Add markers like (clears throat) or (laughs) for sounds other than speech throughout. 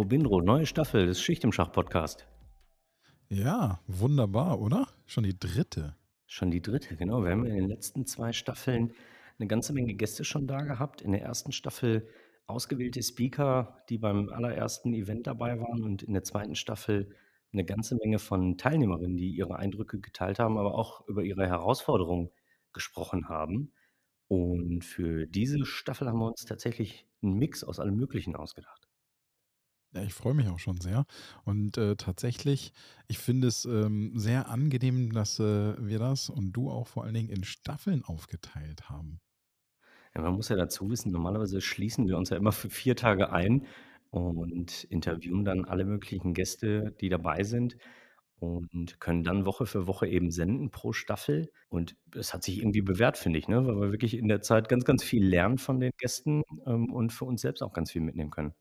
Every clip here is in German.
Robindro, neue Staffel des Schicht im Schach Podcast. Ja, wunderbar, oder? Schon die dritte. Schon die dritte, genau. Wir haben in den letzten zwei Staffeln eine ganze Menge Gäste schon da gehabt. In der ersten Staffel ausgewählte Speaker, die beim allerersten Event dabei waren und in der zweiten Staffel eine ganze Menge von Teilnehmerinnen, die ihre Eindrücke geteilt haben, aber auch über ihre Herausforderungen gesprochen haben. Und für diese Staffel haben wir uns tatsächlich einen Mix aus allem Möglichen ausgedacht. Ja, ich freue mich auch schon sehr. Und äh, tatsächlich, ich finde es ähm, sehr angenehm, dass äh, wir das und du auch vor allen Dingen in Staffeln aufgeteilt haben. Ja, man muss ja dazu wissen, normalerweise schließen wir uns ja immer für vier Tage ein und interviewen dann alle möglichen Gäste, die dabei sind und können dann Woche für Woche eben senden pro Staffel. Und es hat sich irgendwie bewährt, finde ich, ne? weil wir wirklich in der Zeit ganz, ganz viel lernen von den Gästen ähm, und für uns selbst auch ganz viel mitnehmen können.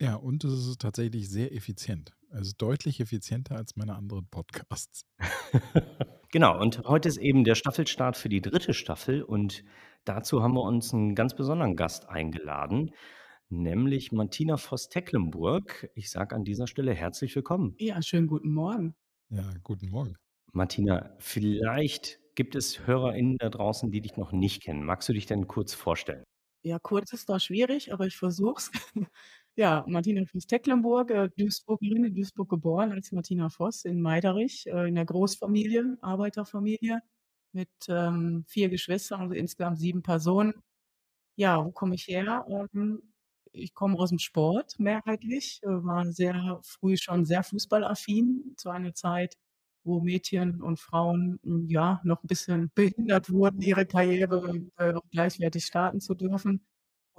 Ja, und es ist tatsächlich sehr effizient. Also deutlich effizienter als meine anderen Podcasts. (laughs) genau, und heute ist eben der Staffelstart für die dritte Staffel und dazu haben wir uns einen ganz besonderen Gast eingeladen, nämlich Martina Voss-Tecklenburg. Ich sage an dieser Stelle herzlich willkommen. Ja, schönen guten Morgen. Ja, guten Morgen. Martina, vielleicht gibt es HörerInnen da draußen, die dich noch nicht kennen. Magst du dich denn kurz vorstellen? Ja, kurz ist da schwierig, aber ich versuch's. (laughs) Ja, Martina Voss-Tecklenburg, äh, Duisburgerin, in Duisburg geboren als Martina Voss in Meiderich, äh, in der Großfamilie, Arbeiterfamilie mit ähm, vier Geschwistern, also insgesamt sieben Personen. Ja, wo komme ich her? Ähm, ich komme aus dem Sport mehrheitlich, äh, war sehr früh schon sehr fußballaffin, zu einer Zeit, wo Mädchen und Frauen hm, ja noch ein bisschen behindert wurden, ihre Karriere gleichwertig starten zu dürfen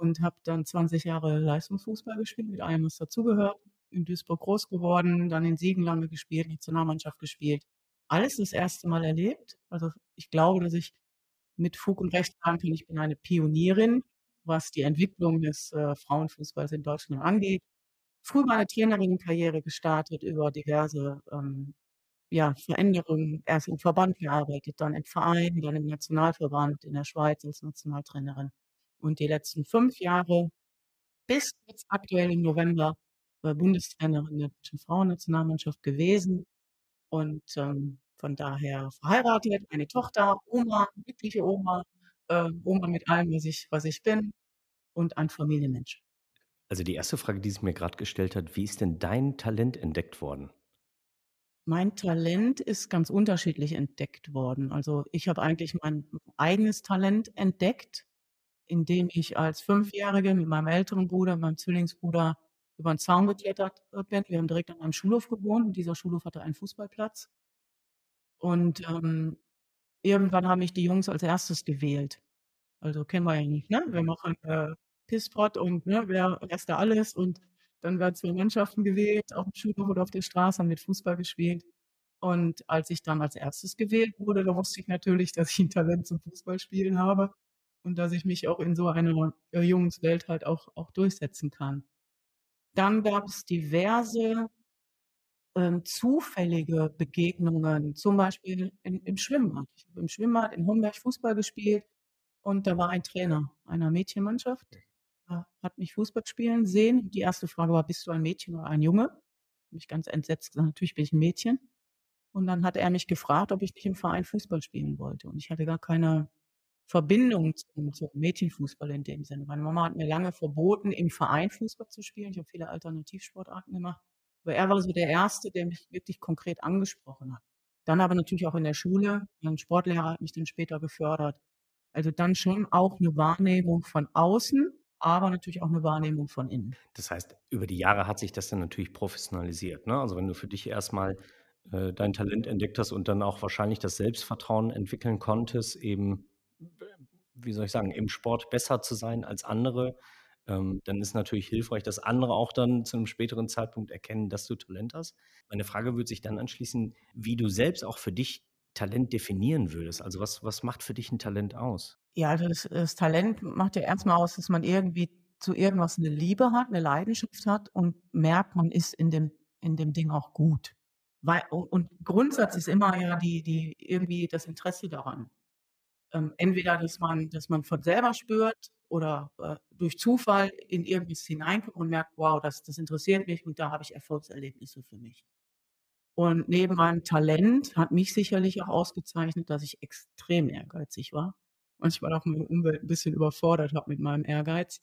und habe dann 20 Jahre Leistungsfußball gespielt, mit allem, was dazugehört. In Duisburg groß geworden, dann in Siegen lange gespielt, Nationalmannschaft gespielt. Alles das erste Mal erlebt. Also ich glaube, dass ich mit Fug und Recht sagen kann, ich bin eine Pionierin, was die Entwicklung des äh, Frauenfußballs in Deutschland angeht. Früh meine Trainerinnenkarriere gestartet über diverse ähm, ja, Veränderungen. Erst im Verband gearbeitet, dann im Verein, dann im Nationalverband in der Schweiz als Nationaltrainerin und die letzten fünf Jahre bis jetzt aktuell im November äh, Bundestrainerin der deutschen Frauennationalmannschaft gewesen und ähm, von daher verheiratet, eine Tochter, Oma, glückliche Oma, äh, Oma mit allem, was ich, was ich bin und ein Familienmensch. Also die erste Frage, die sich mir gerade gestellt hat, wie ist denn dein Talent entdeckt worden? Mein Talent ist ganz unterschiedlich entdeckt worden. Also ich habe eigentlich mein eigenes Talent entdeckt indem ich als Fünfjährige mit meinem älteren Bruder, meinem Zwillingsbruder über den Zaun geklettert bin. Wir haben direkt an einem Schulhof gewohnt und dieser Schulhof hatte einen Fußballplatz. Und ähm, irgendwann haben mich die Jungs als erstes gewählt. Also kennen wir ja nicht, ne? Wir machen äh, Pisspot und ne, wer erst da alles und dann werden zwei Mannschaften gewählt, auf dem Schulhof oder auf der Straße, haben mit Fußball gespielt. Und als ich dann als erstes gewählt wurde, da wusste ich natürlich, dass ich ein Talent zum Fußballspielen habe und dass ich mich auch in so einer äh, Jungswelt halt auch, auch durchsetzen kann. Dann gab es diverse ähm, zufällige Begegnungen, zum Beispiel in, im Schwimmbad. Ich habe im Schwimmbad in Homberg Fußball gespielt und da war ein Trainer einer Mädchenmannschaft, hat mich Fußball spielen sehen. Die erste Frage war, bist du ein Mädchen oder ein Junge? Und ich ganz entsetzt gesagt, natürlich bin ich ein Mädchen. Und dann hat er mich gefragt, ob ich nicht im Verein Fußball spielen wollte. Und ich hatte gar keine Verbindung zum, zum Mädchenfußball in dem Sinne. Meine Mama hat mir lange verboten, im Verein Fußball zu spielen. Ich habe viele Alternativsportarten gemacht. Aber er war so der Erste, der mich wirklich konkret angesprochen hat. Dann aber natürlich auch in der Schule. Mein Sportlehrer hat mich dann später gefördert. Also dann schon auch eine Wahrnehmung von außen, aber natürlich auch eine Wahrnehmung von innen. Das heißt, über die Jahre hat sich das dann natürlich professionalisiert. Ne? Also wenn du für dich erstmal äh, dein Talent entdeckt hast und dann auch wahrscheinlich das Selbstvertrauen entwickeln konntest, eben wie soll ich sagen, im Sport besser zu sein als andere, ähm, dann ist natürlich hilfreich, dass andere auch dann zu 'nem späteren Zeitpunkt erkennen, dass du Talent hast. Meine Frage würde sich dann anschließen, wie du selbst auch für dich Talent definieren würdest. Also, was was macht für dich 'n Talent aus? Ja, also das das Talent macht ja erst mal aus, dass man irgendwie zu irgendwas 'ne Liebe hat, 'ne Leidenschaft hat und merkt, man ist in dem in dem Ding auch gut. Weil und Grundsatz ist immer ja die die irgendwie das Interesse daran. Ähm, entweder, dass man dass man von selber spürt oder, äh, durch Zufall in irgendwas hineinkommt und merkt: „Wow, das das interessiert mich und da habe ich Erfolgserlebnisse für mich.“ Und neben meinem Talent hat mich sicherlich auch ausgezeichnet, dass ich extrem ehrgeizig war. Manchmal auch meine Umwelt 'n bisschen überfordert habe mit meinem Ehrgeiz.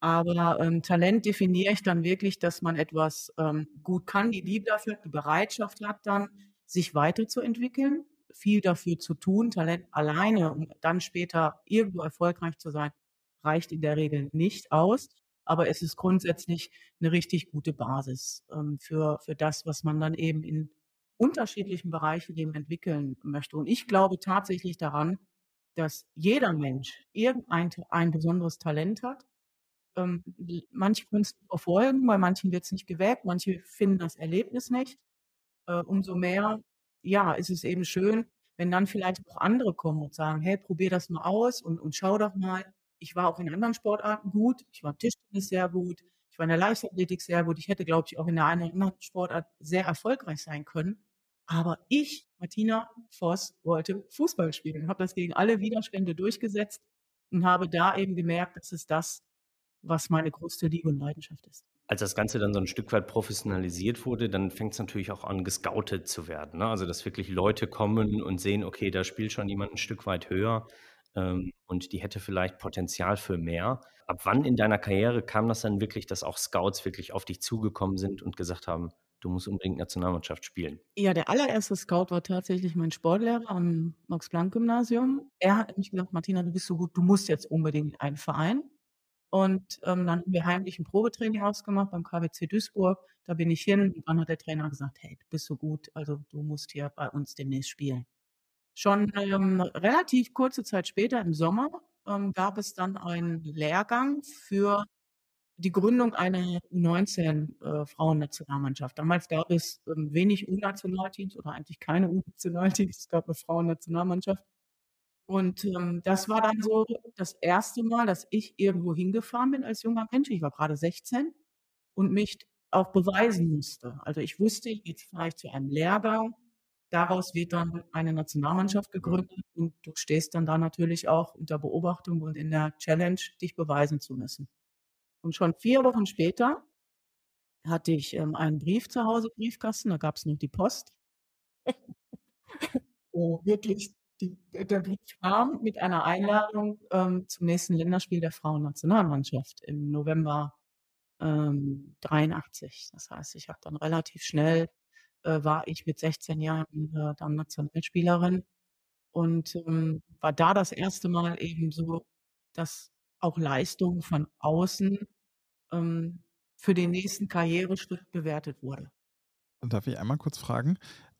Aber, ähm, Talent definiere ich dann wirklich, dass man etwas, ähm, gut kann, die Liebe dafür die Bereitschaft hat dann, sich weiterzuentwickeln, viel dafür zu tun. Talent alleine, um dann später irgendwo erfolgreich zu sein, reicht in der Regel nicht aus, aber es ist grundsätzlich 'ne richtig gute Basis, ähm, für für das, was man dann eben in unterschiedlichen Bereichen eben entwickeln möchte. Und ich glaube tatsächlich daran, dass jeder Mensch irgendein ein besonderes Talent hat. Ähm, manche können's verfolgen, bei manchen wird's nicht geweckt, manche finden das Erlebnis nicht. Äh, umso mehr, ja, ist es eben schön, wenn dann vielleicht auch andere kommen und sagen: „Hey, probier das mal aus und und schau doch mal. Ich war auch in anderen Sportarten gut. Ich war im Tischtennis sehr gut. Ich war in der Leichtathletik sehr gut. Ich hätte, glaube ich, auch in der einen oder anderen Sportart sehr erfolgreich sein können. Aber ich, Martina Voss, wollte Fußball spielen, habe das gegen alle Widerstände durchgesetzt und habe da eben gemerkt, das ist das, was meine größte Liebe und Leidenschaft ist.“ Als das Ganze dann so 'n Stück weit professionalisiert wurde, dann fängt's natürlich auch an, gescoutet zu werden, ne? Also, dass wirklich Leute kommen und sehen: „Okay, da spielt schon jemand 'n Stück weit höher, ähm, und die hätte vielleicht Potenzial für mehr.“ Ab wann in deiner Karriere kam das dann wirklich, dass auch Scouts wirklich auf dich zugekommen sind und gesagt haben: „Du musst unbedingt Nationalmannschaft spielen?“ Ja, der allererste Scout war tatsächlich mein Sportlehrer am Max-Planck-Gymnasium. Er hat nämlich gesagt: „Martina, du bist so gut, du musst jetzt unbedingt in einen Verein.“ Und, ähm, dann haben wir heimlich 'n Probetraining ausgemacht beim KBC Duisburg. Da bin ich hin und dann hat der Trainer gesagt: „Hey, du bist so gut, also du musst hier bei uns demnächst spielen.“ Schon, ähm, relativ kurze Zeit später im Sommer, ähm, gab es dann einen Lehrgang für die Gründung einer U19, äh, Frauennationalmannschaft. Damals gab es, ähm, wenig U-Nationalteams oder eigentlich keine U-Nationalteams. Es gab 'ne Frauennationalmannschaft. Und, ähm, das war dann so das 1. Mal, dass ich irgendwo hingefahren bin als junger Mensch. Ich war grade 16 und mich auch beweisen musste. Also, ich wusste, jetzt fahre ich zu einem Lehrgang, daraus wird dann eine Nationalmannschaft gegründet und du stehst dann da natürlich auch unter Beobachtung und in der Challenge, dich beweisen zu müssen. Und schon 4 Wochen später hatte ich, ähm, einen Brief zu Hause Briefkasten, da gab's noch die Post. Wo (laughs) wirklich die der Brief kam mit einer Einladung, ähm, zum nächsten Länderspiel der Frauennationalmannschaft im November, ähm, 83. Das heißt, ich habe dann relativ schnell äh, war ich mit 16 Jahren, äh, dann Nationalspielerin und, ähm, war da das 1. Mal eben so, dass auch Leistung von außen, ähm, für den nächsten Karriereschritt bewertet wurde. Darf ich einmal kurz fragen,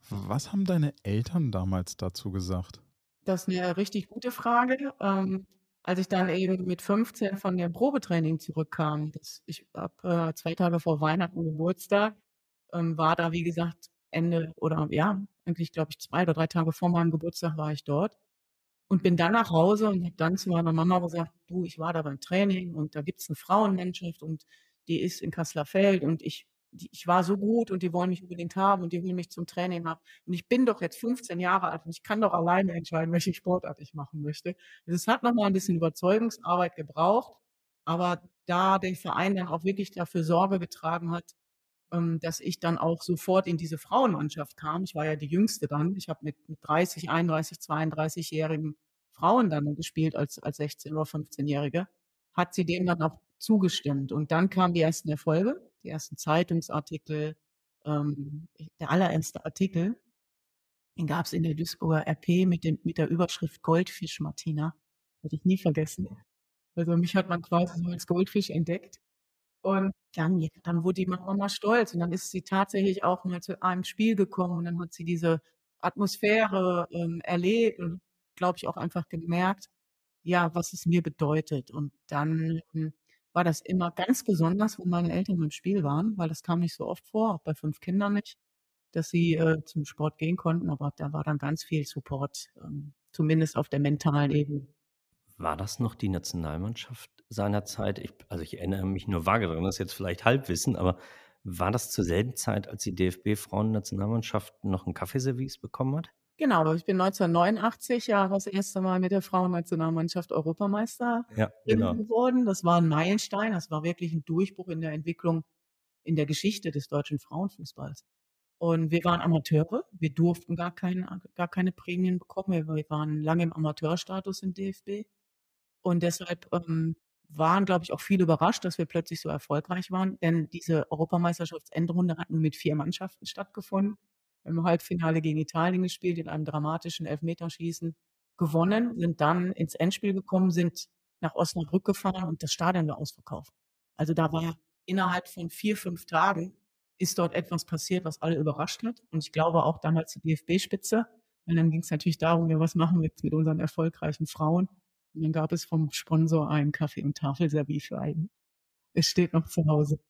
was haben deine Eltern damals dazu gesagt? Das 'ne richtig gute Frage. Ähm, als ich dann eben mit 15 von dem Probetraining zurückkam, das ich habe, äh, 2 Tage vor Weihnachten Geburtstag, ähm, war da, wie gesagt, Ende oder ja, eigentlich, glaube ich, 2 oder 3 Tage vor meinem Geburtstag war ich dort und bin dann nach Hause und habe dann zu meiner Mama gesagt: „Du, ich war da beim Training und da gibt's 'ne Frauenmannschaft und die ist in Kassler-Feld und ich die ich war so gut und die wollen mich unbedingt haben und die holen mich zum Training ab. Und ich bin doch jetzt 15 Jahre alt und ich kann doch alleine entscheiden, (laughs) welche Sportart ich machen möchte.“ Es hat noch mal 'n bisschen Überzeugungsarbeit gebraucht, aber da der Verein dann auch wirklich dafür Sorge getragen hat, ähm, dass ich dann auch sofort in diese Frauenmannschaft kam. Ich war ja die Jüngste dann. Ich habe mit mit 30, 31, 32-jährigen Frauen dann gespielt als als 16 oder 15-Jährige. Hat sie dem dann auch zugestimmt. Und dann kamen die ersten Erfolge, die ersten Zeitungsartikel. Ähm, der allererste Artikel, den gab's in der Duisburger RP mit dem mit der Überschrift „Goldfisch Martina“. Werde ich nie vergessen. Also, mich hat man quasi so als Goldfisch entdeckt. Und dann dann wurde die Mama stolz und dann ist sie tatsächlich auch mal zu einem Spiel gekommen und dann hat sie diese Atmosphäre, ähm, erlebt und glaube ich auch einfach gemerkt, ja, was es mir bedeutet. Und dann, hm, war das immer ganz besonders, wenn meine Eltern im Spiel waren, weil das kam nicht so oft vor, auch bei 5 Kindern nicht, dass sie, äh, zum Sport gehen konnten, aber da war dann ganz viel Support, ähm, zumindest auf der mentalen Ebene. War das noch die Nationalmannschaft seinerzeit? Ich also, ich erinnere mich nur vage daran, das ist jetzt vielleicht Halbwissen, aber war das zur selben Zeit, als die DFB-Frauennationalmannschaft noch 'n Kaffeeservice bekommen hat? Genau, ich bin 1989 ja das 1. Mal mit der Frauennationalmannschaft Europameisterin Ja, genau. geworden. Das war 'n Meilenstein. Das war wirklich 'n Durchbruch in der Entwicklung in der Geschichte des deutschen Frauenfußballs. Und wir waren Amateure. Wir durften gar kein gar keine Prämien bekommen. Wir waren lange im Amateurstatus im DFB. Und deshalb, ähm, waren, glaube ich, auch viele überrascht, dass wir plötzlich so erfolgreich waren, denn diese Europameisterschafts-Endrunde hat nur mit 4 Mannschaften stattgefunden. Im Halbfinale gegen Italien gespielt, in einem dramatischen Elfmeterschießen gewonnen, sind dann ins Endspiel gekommen, sind nach Osnabrück gefahren und das Stadion war ausverkauft. Also, da war innerhalb von 4, 5 Tagen ist dort etwas passiert, was alle überrascht hat. Und ich glaube auch damals die DFB-Spitze. Und dann ging's natürlich darum: „Ja, was machen wir jetzt mit unseren erfolgreichen Frauen?“ Und dann gab es vom Sponsor ein Kaffee und Tafelservice für einen. Es steht noch zu Hause.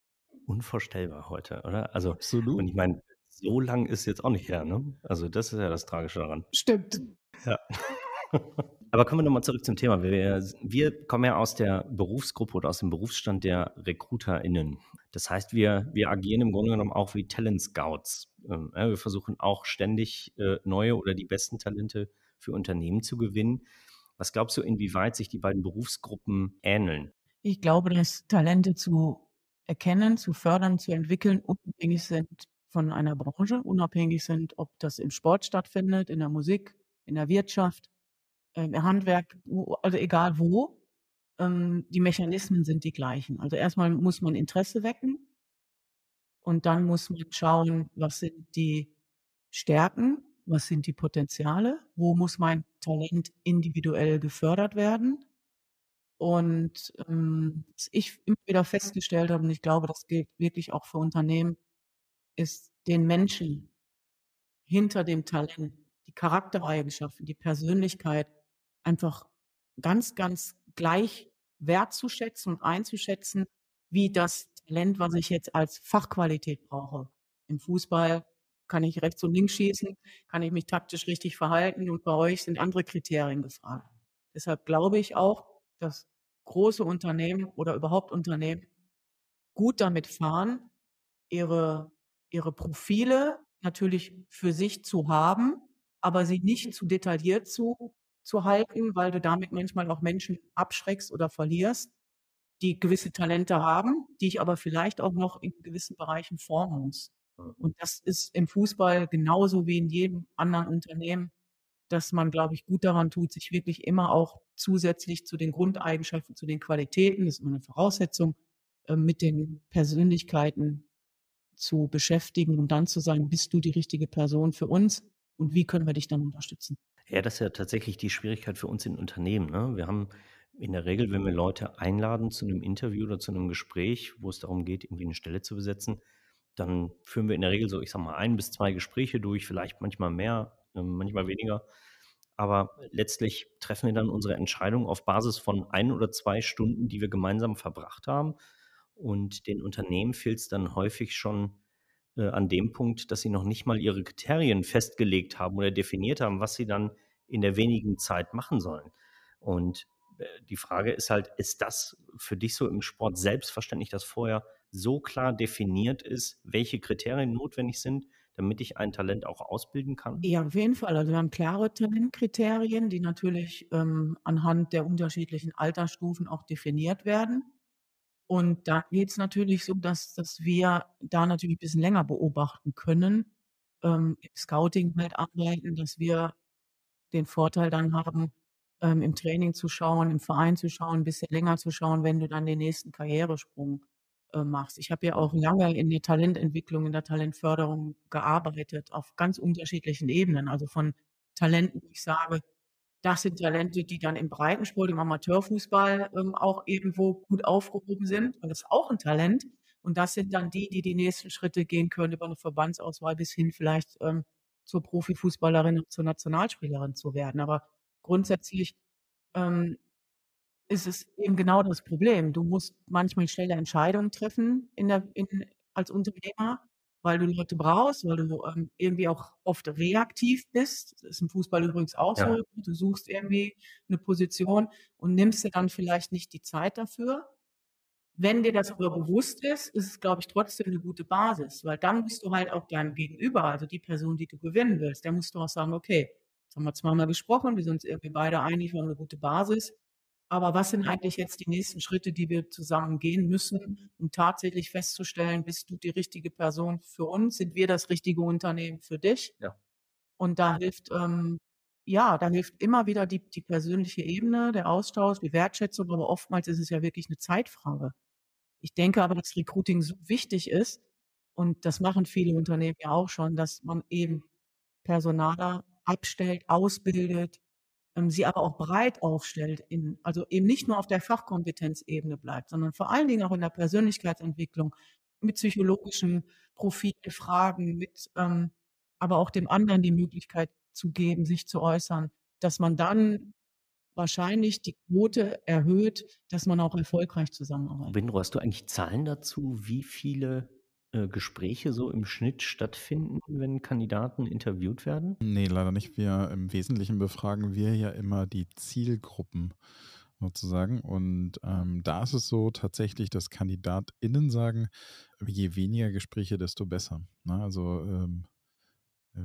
Unvorstellbar heute, oder? Also und Absolut. ich meine, so lang ist jetzt auch nicht her, ne? Also, das ist ja das Tragische daran. Stimmt. Ja. (laughs) Aber kommen wir noch mal zurück zum Thema. Wir wir kommen ja aus der Berufsgruppe oder aus dem Berufsstand der RekruterInnen. Das heißt, wir wir agieren im Grunde genommen auch wie Talent Scouts. Ähm, wir versuchen auch ständig, äh, neue oder die besten Talente für Unternehmen zu gewinnen. Was glaubst du, inwieweit sich die beiden Berufsgruppen ähneln? Ich glaube, dass Talente zu erkennen, zu fördern, zu entwickeln, unabhängig sind von einer Branche, unabhängig sind, ob das im Sport stattfindet, in der Musik, in der Wirtschaft, ähm, im Handwerk, also egal wo. Ähm, die Mechanismen sind die gleichen. Also, erst mal muss man Interesse wecken. Und dann muss man schauen, was sind die Stärken, was sind die Potenziale, wo muss mein Talent individuell gefördert werden? Und, ähm, was ich immer wieder festgestellt habe, und ich glaube, das gilt wirklich auch für Unternehmen, ist den Menschen hinter dem Talent, die Charaktereigenschaften, die Persönlichkeit einfach ganz, ganz gleich wertzuschätzen und einzuschätzen, wie das Talent, was ich jetzt als Fachqualität brauche. Im Fußball kann ich rechts und links schießen, kann ich mich taktisch richtig verhalten und bei euch sind andere Kriterien gefragt. Deshalb glaube ich auch, dass große Unternehmen oder überhaupt Unternehmen gut damit fahren, ihre ihre Profile natürlich für sich zu haben, aber sie nicht zu detailliert zu zu halten, weil du damit manchmal auch Menschen abschreckst oder verlierst, die gewisse Talente haben, die ich aber vielleicht auch noch in gewissen Bereichen formen muss. Und das ist im Fußball genauso wie in jedem anderen Unternehmen, dass man, glaube ich, gut daran tut, sich wirklich immer auch zusätzlich zu den Grundeigenschaften, zu den Qualitäten, das ist immer 'ne Voraussetzung, ähm, mit den Persönlichkeiten zu beschäftigen und dann zu sagen: „Bist du die richtige Person für uns und wie können wir dich dann unterstützen?“ Ja, das ist ja tatsächlich die Schwierigkeit für uns in Unternehmen, ne? Wir haben in der Regel, wenn wir Leute einladen zu 'nem Interview oder zu 'nem Gespräch, wo es darum geht, irgendwie 'ne Stelle zu besetzen, dann führen wir in der Regel so, ich sage mal, 1 bis 2 Gespräche durch, vielleicht manchmal mehr, ähm, manchmal weniger. Aber letztlich treffen wir dann unsere Entscheidung auf Basis von 1 oder 2 Stunden, die wir gemeinsam verbracht haben. Und den Unternehmen fehlt's dann häufig schon, äh, an dem Punkt, dass sie noch nicht mal ihre Kriterien festgelegt haben oder definiert haben, was sie dann in der wenigen Zeit machen sollen. Und, äh, die Frage ist halt, ist das für dich so im Sport selbstverständlich, dass vorher so klar definiert ist, welche Kriterien notwendig sind, damit ich ein Talent auch ausbilden kann? Ja, auf jeden Fall. Also, wir haben klare Talentkriterien, die natürlich, ähm, anhand der unterschiedlichen Altersstufen auch definiert werden. Und da geht's natürlich so, dass dass wir da natürlich bisschen länger beobachten können, ähm, im Scouting halt arbeiten, dass wir den Vorteil dann haben, ähm, im Training zu schauen, im Verein zu schauen, bisschen länger zu schauen, wenn du dann den nächsten Karrieresprung, äh, machst. Ich habe ja auch lange in der Talententwicklung, in der Talentförderung gearbeitet auf ganz unterschiedlichen Ebenen. Also, von Talenten, wo ich sage, das sind Talente, die dann im Breitensport, im Amateurfußball, ähm, auch irgendwo gut aufgehoben sind, und das ist auch 'n Talent. Und das sind dann die, die die nächsten Schritte gehen können über 'ne Verbandsauswahl bis hin vielleicht, ähm, zur Profifußballerin und zur Nationalspielerin zu werden. Aber grundsätzlich, ähm ist es eben genau das Problem. Du musst manchmal schnelle Entscheidungen treffen in der in als Unternehmer, weil du Leute brauchst, weil du, ähm, irgendwie auch oft reaktiv bist. Das ist im Fußball übrigens auch Ja. so. Du suchst irgendwie 'ne Position und nimmst dir dann vielleicht nicht die Zeit dafür. Wenn dir das aber bewusst ist, ist es, glaube ich, trotzdem 'ne gute Basis, weil dann musst du halt auch deinem Gegenüber, also die Person, die du gewinnen willst, der musst du auch sagen: „Okay, jetzt haben wir zweimal gesprochen, wir sind uns irgendwie beide einig, wir haben 'ne gute Basis. Aber was sind eigentlich jetzt die nächsten Schritte, die wir zusammen gehen müssen, um tatsächlich festzustellen, bist du die richtige Person für uns? Sind wir das richtige Unternehmen für dich?“ Ja. Und da hilft, ähm ja, da hilft immer wieder die die persönliche Ebene, der Austausch, die Wertschätzung, aber oftmals ist es ja wirklich 'ne Zeitfrage. Ich denke aber, dass Recruiting so wichtig ist und das machen viele Unternehmen ja auch schon, dass man eben Personaler abstellt, ausbildet, sie aber auch breit aufstellt in also eben nicht nur auf der Fachkompetenzebene bleibt, sondern vor allen Dingen auch in der Persönlichkeitsentwicklung mit psychologischen Profilfragen, mit, ähm aber auch dem anderen die Möglichkeit zu geben, sich zu äußern, dass man dann wahrscheinlich die Quote erhöht, dass man auch erfolgreich zusammenarbeitet. Winro, hast du eigentlich Zahlen dazu, wie viele, äh, Gespräche so im Schnitt stattfinden, wenn Kandidaten interviewt werden? Ne, leider nicht. Wir im Wesentlichen befragen wir ja immer die Zielgruppen sozusagen. Und, ähm, da ist es so tatsächlich, dass KandidatInnen sagen, je weniger Gespräche, desto besser, ne? Also, ähm, äh,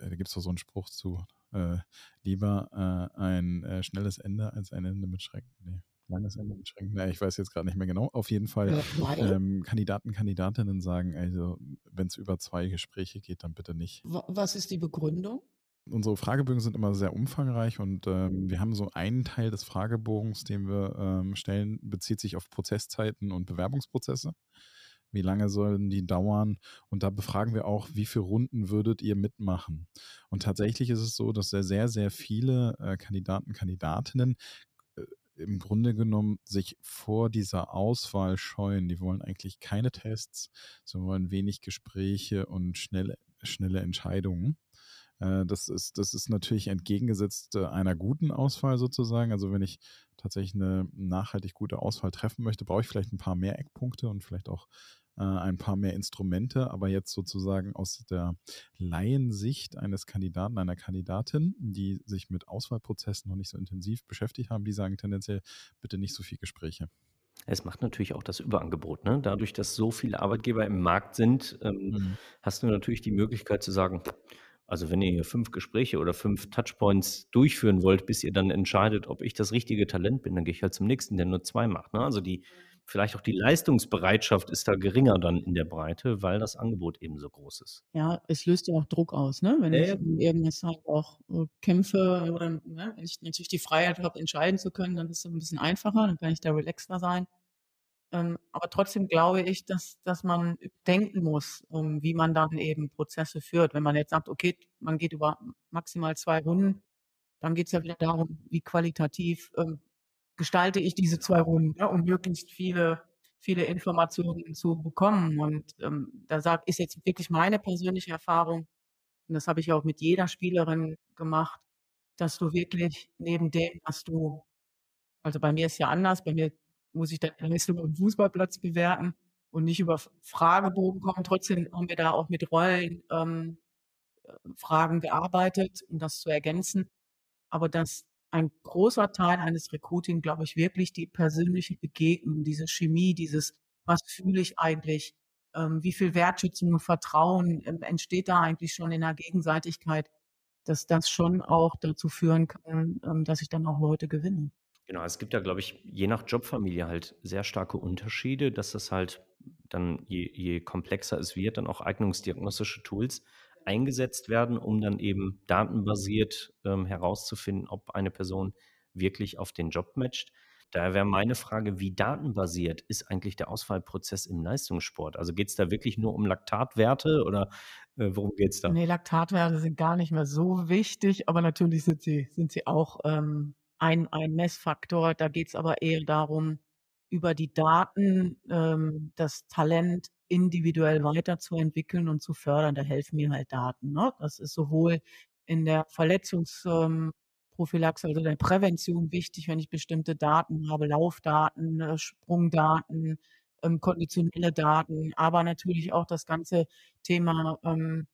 da gibt's doch so 'n Spruch zu, äh, lieber, äh, ein, äh, schnelles Ende als ein Ende mit Schrecken. Ne, langes Ende mit Schrecken. Na ja, ich weiß jetzt grad nicht mehr genau. Auf jeden Fall, ähm, Kandidaten, Kandidatinnen sagen, also, wenn's über 2 Gespräche geht, dann bitte nicht. Wa was ist die Begründung? Unsere Fragebögen sind immer sehr umfangreich und, ähm, wir haben so einen Teil des Fragebogens, den wir, ähm, stellen, bezieht sich auf Prozesszeiten und Bewerbungsprozesse. Wie lange sollen die dauern? Und da befragen wir auch: „Wie viel Runden würdet ihr mitmachen?“ Und tatsächlich ist es so, dass sehr, sehr, sehr viele, äh, Kandidaten, Kandidatinnen, im Grunde genommen sich vor dieser Auswahl scheuen. Die wollen eigentlich keine Tests, sie wollen wenig Gespräche und schnelle schnelle Entscheidungen. Äh, das ist das ist natürlich entgegengesetzt, äh, einer guten Auswahl sozusagen. Also, wenn ich tatsächlich 'ne nachhaltig gute Auswahl treffen möchte, brauche ich vielleicht 'n paar mehr Eckpunkte und vielleicht auch, äh, ein paar mehr Instrumente. Aber jetzt sozusagen aus der Laiensicht eines Kandidaten, einer Kandidatin, die sich mit Auswahlprozessen noch nicht so intensiv beschäftigt haben, die sagen tendenziell: „Bitte nicht so viel Gespräche.“ Es macht natürlich auch das Überangebot, ne? Dadurch, dass so viele Arbeitgeber im Markt sind, ähm, Mhm. hast du natürlich die Möglichkeit zu sagen: „Also, wenn ihr hier 5 Gespräche oder 5 Touchpoints durchführen wollt, bis ihr dann entscheidet, ob ich das richtige Talent bin, dann gehe ich halt zum nächsten, der nur 2 macht“, ne? Also, die vielleicht auch die Leistungsbereitschaft ist da geringer dann in der Breite, weil das Angebot eben so groß ist. Ja, es löst ja auch Druck aus, ne? Wenn Ja, ich um irgendwas halt auch, äh, kämpfe oder, ne, wenn ich natürlich die Freiheit habe, entscheiden zu können, dann ist es 'n bisschen einfacher, dann kann ich da relaxter sein. Ähm, aber trotzdem glaube ich, dass dass man denken muss, ähm, wie man dann eben Prozesse führt. Wenn man jetzt sagt: „Okay, man geht über maximal 2 Runden“, dann geht's ja wieder darum, wie qualitativ, ähm, gestalte ich diese 2 Runden, ne, um möglichst viele viele Informationen zu bekommen. Und, ähm, da sage ist jetzt wirklich meine persönliche Erfahrung, und das habe ich auch mit jeder Spielerin gemacht, dass du wirklich neben dem, was du also, bei mir ist ja anders, bei mir muss ich deine Leistung aufm Fußballplatz bewerten und nicht über Fragebogen kommen. Trotzdem haben wir da auch mit Rollen ähm, äh, Fragen gearbeitet, um das zu ergänzen. Aber dass ein großer Teil eines Recruiting, glaube ich, wirklich die persönliche Begegnung, diese Chemie, dieses: „Was fühle ich eigentlich? Ähm, wie viel Wertschätzung und Vertrauen, ähm, entsteht da eigentlich schon in der Gegenseitigkeit?“ Dass das schon auch dazu führen kann, ähm, dass ich dann auch Leute gewinne. Genau, es gibt da, glaube ich, je nach Jobfamilie halt sehr starke Unterschiede, dass das halt dann, je je komplexer es wird, dann auch eignungsdiagnostische Tools eingesetzt werden, um dann eben datenbasiert, ähm, herauszufinden, ob eine Person wirklich auf den Job matcht. Daher wäre meine Frage: Wie datenbasiert ist eigentlich der Auswahlprozess im Leistungssport? Also, geht's da wirklich nur um Laktatwerte oder, äh, worum geht's da? Ne, Laktatwerte sind gar nicht mehr so wichtig, aber natürlich sind sie sind sie auch, ähm, ein ein Messfaktor. Da geht's aber eher darum, über die Daten, ähm, das Talent individuell weiterzuentwickeln und zu fördern. Da helfen mir halt Daten, ne? Das ist sowohl in der Verletzungs ähm, Verletzungsprophylaxe, also der Prävention wichtig, wenn ich bestimmte Daten habe, Laufdaten, äh, Sprungdaten, ähm, konditionelle Daten, aber natürlich auch das ganze Thema ähm,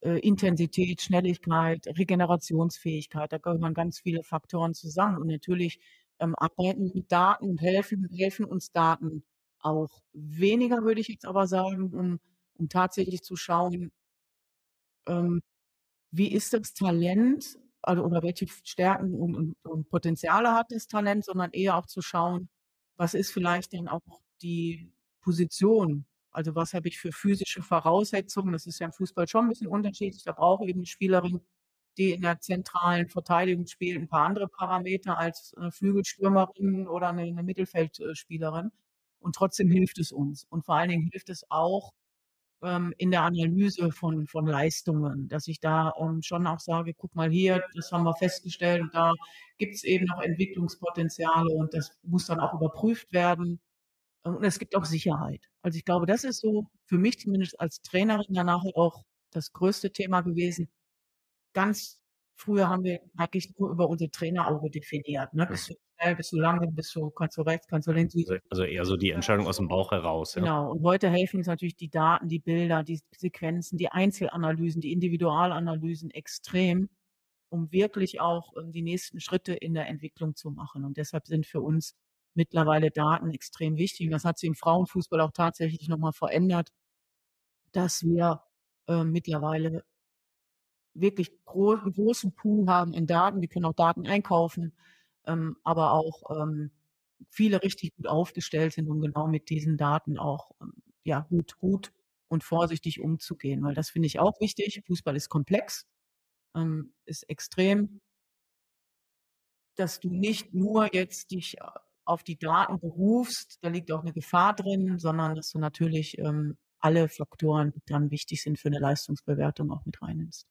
äh, Intensität, Schnelligkeit, Regenerationsfähigkeit. Da gehören ganz viele Faktoren zusammen. Und natürlich ähm, arbeiten mit Daten und helfen, helfen uns Daten auch. Weniger würde ich jetzt aber sagen, um, um tatsächlich zu schauen, ähm, wie ist das Talent also, oder welche Stärken und, und, und Potenziale hat das Talent, sondern eher auch zu schauen, was ist vielleicht denn auch die Position also was habe ich für physische Voraussetzungen? Das ist ja im Fußball schon ein bisschen unterschiedlich. Da braucht eben 'ne Spielerin, die in der zentralen Verteidigung spielt, ein paar andere Parameter als 'ne Flügelstürmerin oder eine 'ne Mittelfeldspielerin. Und trotzdem hilft es uns. Und vor allen Dingen hilft es auch, ähm, in der Analyse von von Leistungen, dass ich da, ähm, schon auch sage: „Guck mal hier, das haben wir festgestellt und da gibt's eben noch Entwicklungspotenziale und das muss dann auch überprüft werden.“ und es gibt auch Sicherheit. Also, ich glaube, das ist so für mich zumindest als Trainerin danach auch das größte Thema gewesen. Ganz früher haben wir eigentlich nur über unser Trainerauge definiert, ne? Bist du schnell, bist du lang, bist du kannst du rechts, kannst du links. Also also eher so die Entscheidung aus dem Bauch heraus, ja? Genau. Und heute helfen uns natürlich die Daten, die Bilder, die Sequenzen, die Einzelanalysen, die Individualanalysen extrem, um wirklich auch, ähm, die nächsten Schritte in der Entwicklung zu machen. Und deshalb sind für uns mittlerweile Daten extrem wichtig. Und das hat sich im Frauenfußball auch tatsächlich noch mal verändert, dass wir, äh, mittlerweile wirklich gro großen Pool haben in Daten. Wir können auch Daten einkaufen, ähm, aber auch, ähm, viele richtig gut aufgestellt sind, um genau mit diesen Daten auch, ähm, ja, gut gut und vorsichtig umzugehen, weil das finde ich auch wichtig. Fußball ist komplex, ähm, ist extrem dass du nicht nur jetzt dich auf die Daten berufst, da liegt auch eine Gefahr drin, sondern dass du natürlich, ähm, alle Faktoren, die dann wichtig sind für eine Leistungsbewertung, auch mit reinnimmst.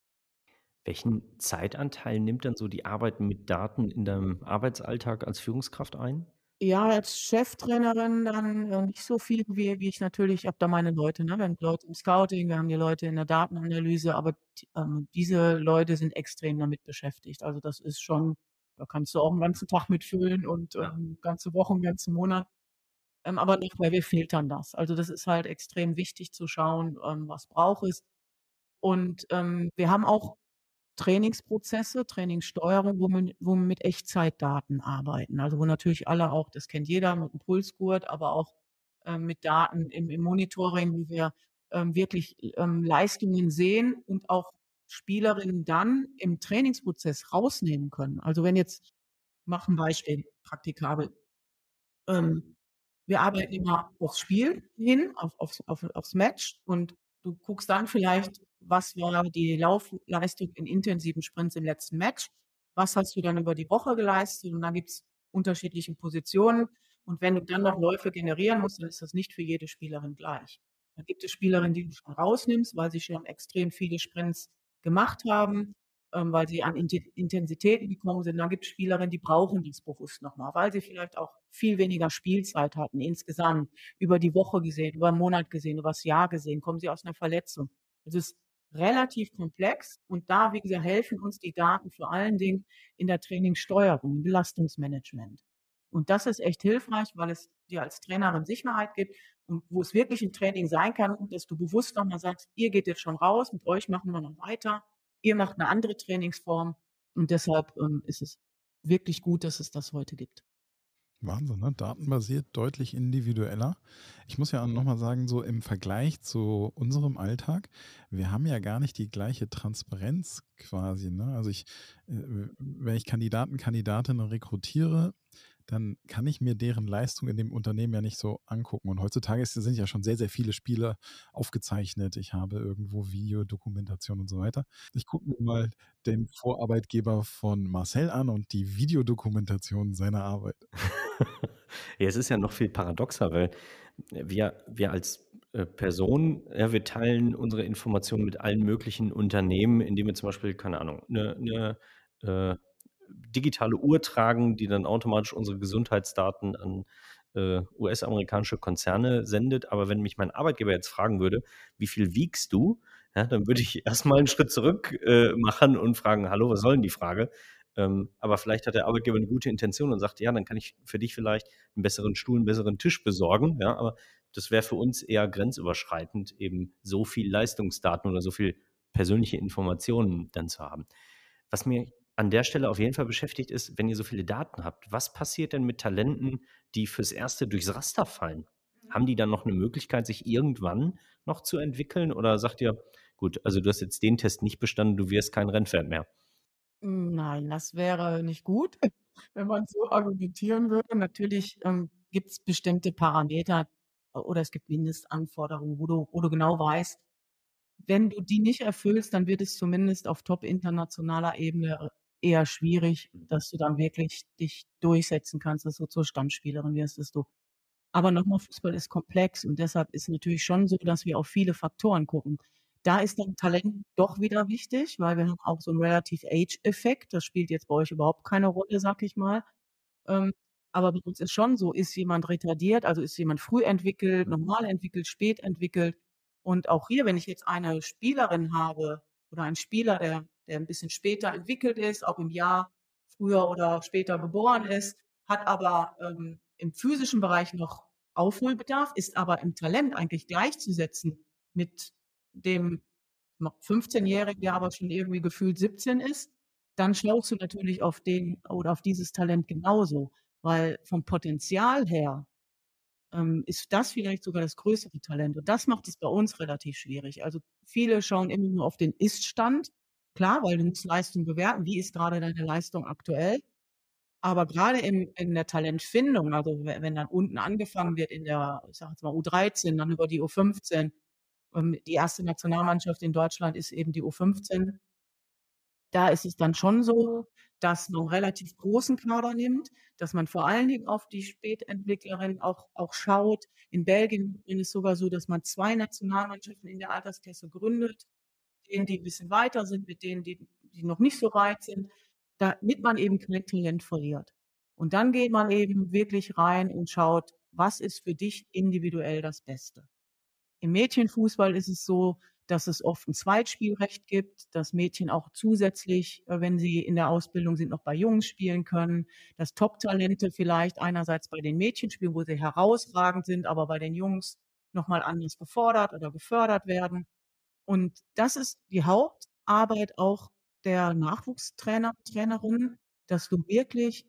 Welchen Zeitanteil nimmt dann so die Arbeit mit Daten in deinem Arbeitsalltag als Führungskraft ein? Ja, als Cheftrainerin dann, äh, nicht so viel, wie wie ich natürlich habe da meine Leute, ne? Wir haben Leute im Scouting, wir haben die Leute in der Datenanalyse, aber ähm, diese Leute sind extrem damit beschäftigt. Also, das ist schon da kannst du auch 'n ganzen Tag mitfüllen und, ähm, ganze Wochen, ganzen Monat. Ähm, aber nicht, weil wir filtern das. Also, das ist halt extrem wichtig zu schauen, ähm, was braucht es. Und, ähm, wir haben auch Trainingsprozesse, Trainingssteuerung, wo wir wo wir mit Echtzeitdaten arbeiten. Also, wo natürlich alle auch das kennt jeder mit 'm Pulsgurt, aber auch, ähm, mit Daten im im Monitoring, wo wir, ähm, wirklich, ähm, Leistungen sehen und auch Spielerinnen dann im Trainingsprozess rausnehmen können. Also, wenn jetzt mach 'n Beispiel, praktikabel. Ähm, wir arbeiten immer aufs Spiel hin, auf aufs auf aufs Match und du guckst dann vielleicht, was war die Laufleistung in intensiven Sprints im letzten Match? Was hast du dann über die Woche geleistet? Und dann gibt's unterschiedliche Positionen. Und wenn du dann noch Läufe generieren musst, dann ist das nicht für jede Spielerin gleich. Dann gibt es Spielerinnen, die du schon rausnimmst, weil sie schon extrem viele Sprints gemacht haben, ähm, weil sie an Intensitäten gekommen sind. Dann gibt's Spielerinnen, die brauchen dies bewusst noch mal, weil sie vielleicht auch viel weniger Spielzeit hatten insgesamt, über die Woche gesehen, über 'n Monat gesehen, übers Jahr gesehen, kommen sie aus 'ner Verletzung. Es ist relativ komplex und da, wie gesagt, helfen uns die Daten vor allen Dingen in der Trainingssteuerung, im Belastungsmanagement. Und das ist echt hilfreich, weil es dir als Trainerin Sicherheit gibt und wo es wirklich 'n Training sein kann, dass du bewusst noch mal sagst: „Ihr geht jetzt schon raus, mit euch machen wir noch weiter. Ihr macht 'ne andere Trainingsform.“ Und deshalb, ähm, ist es wirklich gut, dass es das heute gibt. Wahnsinn, ne? Datenbasiert, deutlich individueller. Ich muss ja auch noch mal sagen, so im Vergleich zu unserem Alltag, wir haben ja gar nicht die gleiche Transparenz quasi, ne? Also, ich äh, wenn ich Kandidaten, Kandidatinnen rekrutiere, dann kann ich mir deren Leistung in dem Unternehmen ja nicht so angucken. Und heutzutage sind ja schon sehr, sehr viele Spiele aufgezeichnet. Ich habe irgendwo Videodokumentation und so weiter. Ich gucke mir mal den Vorarbeitgeber von Marcel an und die Videodokumentation seiner Arbeit. (laughs) Ja, es ist ja noch viel paradoxer, weil wir wir als, äh, Person, ja, wir teilen unsere Informationen mit allen möglichen Unternehmen, indem wir zum Beispiel, keine Ahnung, 'ne 'ne, äh, digitale Uhr tragen, die dann automatisch unsere Gesundheitsdaten an, äh, US-amerikanische Konzerne sendet. Aber wenn mich mein Arbeitgeber jetzt fragen würde: „Wie viel wiegst du?“ Ja, dann würde ich (laughs) erst mal 'n Schritt zurück, äh, machen und fragen: „Hallo, was soll 'n die Frage?“ Ähm, aber vielleicht hat der Arbeitgeber 'ne gute Intention und sagt: „Ja, dann kann ich für dich vielleicht 'n besseren Stuhl, 'n besseren Tisch besorgen“, ja? Aber das wäre für uns eher grenzüberschreitend, eben so viel Leistungsdaten oder so viel persönliche Informationen dann zu haben. Was mich an der Stelle auf jeden Fall beschäftigt, ist, wenn ihr so viele Daten habt, was passiert denn mit Talenten, die fürs Erste durchs Raster fallen? Haben die dann noch 'ne Möglichkeit, sich irgendwann noch zu entwickeln oder sagt ihr: „Gut, also du hast jetzt den Test nicht bestanden, du wirst kein Rennpferd mehr?“ Hm, nein, das wäre nicht gut, (laughs) wenn man so argumentieren würde. Natürlich, ähm, gibt's bestimmte Parameter oder es gibt Mindestanforderungen, wo du wo du genau weißt, wenn du die nicht erfüllst, dann wird es zumindest auf top internationaler Ebene eher schwierig, dass du dann wirklich dich durchsetzen kannst, dass du zur Stammspielerin wirst, dass du aber noch mal, Fußball ist komplex und deshalb ist natürlich schon so, dass wir auf viele Faktoren gucken. Da ist dann Talent doch wieder wichtig, weil wir haben auch so 'n Relative Age Effekt. Das spielt jetzt bei euch überhaupt keine Rolle, sage ich mal. Ähm, aber bei uns ist schon so, ist jemand retardiert, also ist jemand früh entwickelt, normal entwickelt, spät entwickelt? Und auch hier, wenn ich jetzt eine Spielerin habe oder einen Spieler, der der 'n bisschen später entwickelt ist, auch im Jahr früher oder später geboren ist, hat aber, ähm, im physischen Bereich noch Aufholbedarf, ist aber im Talent eigentlich gleichzusetzen mit dem noch 15-Jährigen, der aber schon irgendwie gefühlt 17 ist, dann schaust du natürlich auf den oder auf dieses Talent genauso, weil vom Potenzial her, ähm, ist das vielleicht sogar das größere Talent und das macht es bei uns relativ schwierig. Also, viele schauen immer nur auf den Ist-Stand. Klar, weil du musst Leistung bewerten. Wie ist grade deine Leistung aktuell? Aber grade in in der Talentfindung, also we wenn dann unten angefangen wird in der, ich sage jetzt mal U13, dann über die U15 ähm, die 1. Nationalmannschaft in Deutschland ist eben die U15. Da ist es dann schon so, dass man relativ großen Kader nimmt, dass man vor allen Dingen auf die Spätentwicklerin auch auch schaut. In Belgien ist es sogar so, dass man 2 Nationalmannschaften in der Altersklasse gründet, denen, die 'n bisschen weiter sind, mit denen, die die noch nicht so weit sind, damit man eben kein Talent verliert. Und dann geht man eben wirklich rein und schaut: „Was ist für dich individuell das Beste?“ Im Mädchenfußball ist es so, dass es oft 'n Zweitspielrecht gibt, dass Mädchen auch zusätzlich, äh, wenn sie in der Ausbildung sind, noch bei Jungs spielen können, dass Top-Talente vielleicht einerseits bei den Mädchen spielen, wo sie herausragend sind, aber bei den Jungs noch mal anders gefordert oder gefördert werden. Und das ist die Hauptarbeit auch der Nachwuchstrainer, Trainerin, dass du wirklich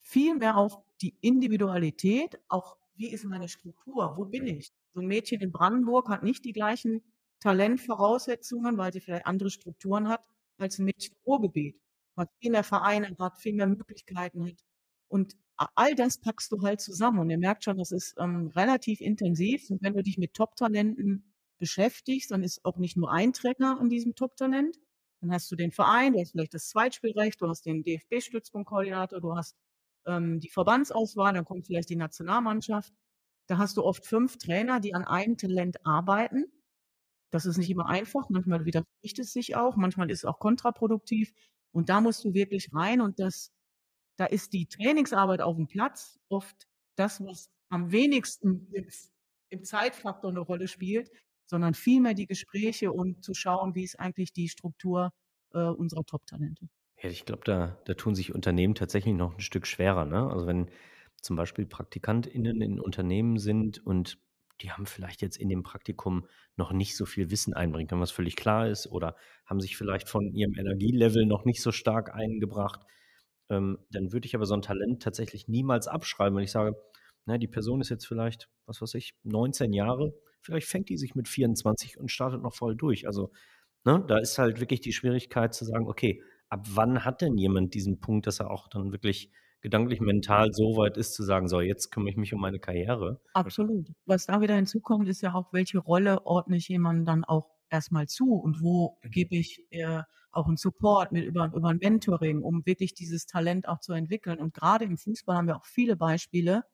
viel mehr auf die Individualität auch wie ist meine Struktur? Wo bin ich? So 'n Mädchen in Brandenburg hat nicht die gleichen Talentvoraussetzungen, weil sie vielleicht andere Strukturen hat, als 'n Mädchen im Ruhrgebiet, was viel mehr Vereine hat, viel mehr Möglichkeiten hat. Und all das packst du halt zusammen und ihr merkt schon, das ist, ähm, relativ intensiv. Und wenn du dich mit Top-Talenten beschäftigst, dann ist auch nicht nur ein Trainer an diesem Top-Talent. Dann hast du den Verein, der hat vielleicht das Zweitspielrecht, du hast den DFB-Stützpunktkoordinator, du hast, ähm, die Verbandsauswahl, dann kommt vielleicht die Nationalmannschaft. Da hast du oft 5 Trainer, die an einem Talent arbeiten. Das ist nicht immer einfach, manchmal widerspricht es sich auch, manchmal ist es auch kontraproduktiv. Und da musst du wirklich rein und das da ist die Trainingsarbeit aufm Platz oft das, was am wenigsten im Zeitfaktor 'ne Rolle spielt, sondern vielmehr die Gespräche und zu schauen, wie ist eigentlich die Struktur, äh, unserer Top-Talente. Ja, ich glaube, da da tun sich Unternehmen tatsächlich noch 'n Stück schwerer, ne? Also, wenn zum Beispiel PraktikantInnen in Unternehmen sind und die haben vielleicht jetzt in dem Praktikum noch nicht so viel Wissen einbringen können, was völlig klar ist oder haben sich vielleicht von ihrem Energielevel noch nicht so stark eingebracht, ähm, dann würde ich aber so 'n Talent tatsächlich niemals abschreiben, wenn ich sage: „Ne, die Person ist jetzt vielleicht, was weiß ich, 19 Jahre, vielleicht fängt die sich mit 24 und startet noch voll durch.“ Also, ne, da ist halt wirklich die Schwierigkeit zu sagen: „Okay, ab wann hat denn jemand diesen Punkt, dass er auch dann wirklich gedanklich, mental so weit ist zu sagen: ‚So, jetzt kümmere ich mich um meine Karriere.‘“ Absolut. Was da wieder hinzukommt, ist ja auch, welche Rolle ordne ich jemandem dann auch erst mal zu und wo gebe ich, äh, auch 'n Support mit über über 'n Mentoring, um wirklich dieses Talent auch zu entwickeln. Und grade im Fußball haben wir auch viele Beispiele,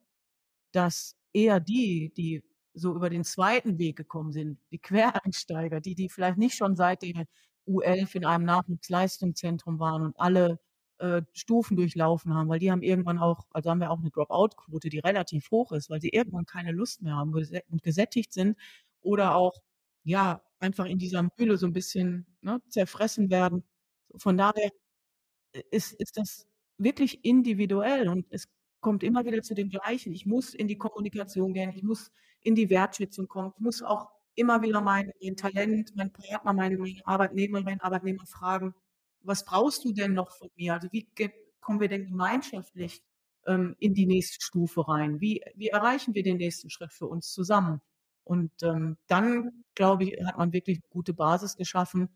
dass eher die, die so über den zweiten Weg gekommen sind, die Quereinsteiger, die die vielleicht nicht schon seit der U11 in einem Nachwuchsleistungszentrum waren und alle, äh, Stufen durchlaufen haben, weil die haben irgendwann auch also, haben wir auch 'ne Dropout-Quote, die relativ hoch ist, weil sie irgendwann keine Lust mehr haben, und gesättigt sind oder auch, ja, einfach in dieser Mühle so 'n bisschen, ne, zerfressen werden. Von daher ist ist das wirklich individuell und es kommt immer wieder zu dem Gleichen. Ich muss in die Kommunikation gehen, ich muss in die Wertschätzung kommen. Ich muss auch immer wieder mein mein Talent, meinen Partner, meine meine Arbeitnehmer meinen Arbeitnehmer fragen: „Was brauchst du denn noch von mir? Also, wie kommen wir denn gemeinschaftlich, ähm, in die nächste Stufe rein? Wie wie erreichen wir den nächsten Schritt für uns zusammen?“ Und, ähm, dann, glaube ich, hat man wirklich 'ne gute Basis geschaffen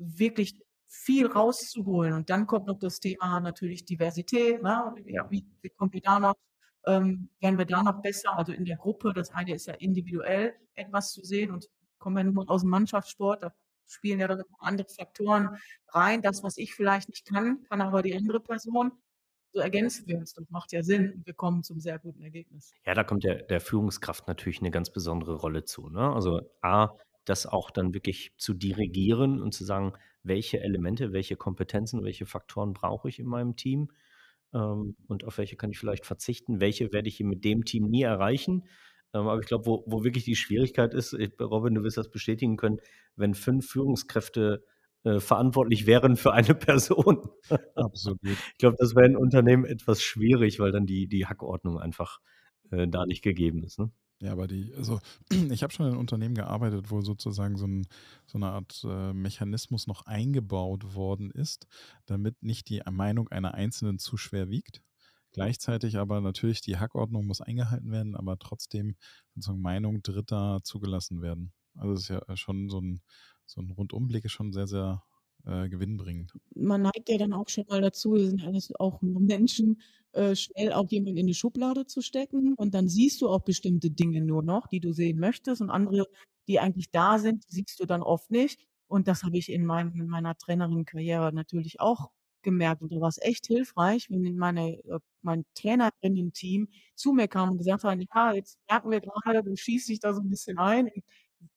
wirklich viel rauszuholen. Und dann kommt noch das Thema natürlich Diversität, ne? Wie wie kommen wir da noch ähm, werden wir da noch besser? Also, in der Gruppe, das eine ist ja individuell etwas zu sehen und komme ja nun mal aus'm Mannschaftssport, da spielen ja dann andere Faktoren rein. Das, was ich vielleicht nicht kann, kann aber die andere Person. So ergänzen wir uns doch, macht ja Sinn und wir kommen zum sehr guten Ergebnis. Ja, da kommt der der Führungskraft natürlich 'ne ganz besondere Rolle zu, ne? Also, A, das auch dann wirklich zu dirigieren und zu sagen: „Welche Elemente, welche Kompetenzen, welche Faktoren brauche ich in meinem Team, ähm, und auf welche kann ich vielleicht verzichten? Welche werde ich mit dem Team nie erreichen?“ Ähm, aber ich glaube, wo wo wirklich die Schwierigkeit ist, äh, Robin, du wirst das bestätigen können, wenn 5 Führungskräfte, äh, verantwortlich wären für eine (laughs) Person. Absolut. Ich glaube, das wäre in Unternehmen etwas schwierig, weil dann die die Hackordnung einfach, äh, da nicht gegeben ist, ne? Ja, aber die also, (clears throat) ich habe schon in Unternehmen gearbeitet, wo sozusagen so 'n so 'ne Art, äh, Mechanismus noch eingebaut worden ist, damit nicht die Meinung einer Einzelnen zu schwer wiegt. Gleichzeitig aber natürlich die Hackordnung muss eingehalten werden, aber trotzdem sozusagen Meinung Dritter zugelassen werden. Also, es ist ja schon so 'n so 'n Rundumblick ist schon sehr, sehr, äh, gewinnbringend. Man neigt ja dann auch schon mal dazu, wir sind alles auch Menschen, äh, schnell auch jemanden in 'ne Schublade zu stecken und dann siehst du auch bestimmte Dinge nur noch, die du sehen möchtest und andere, die eigentlich da sind, siehst du dann oft nicht. Und das habe ich in meinem in meiner Trainerinnenkarriere natürlich auch gemerkt und da war's echt hilfreich, wenn meine äh, mein Trainerinnen-Team zu mir kam und gesagt haben: „Ja, jetzt merken wir grade, du schießt dich da so 'n bisschen ein.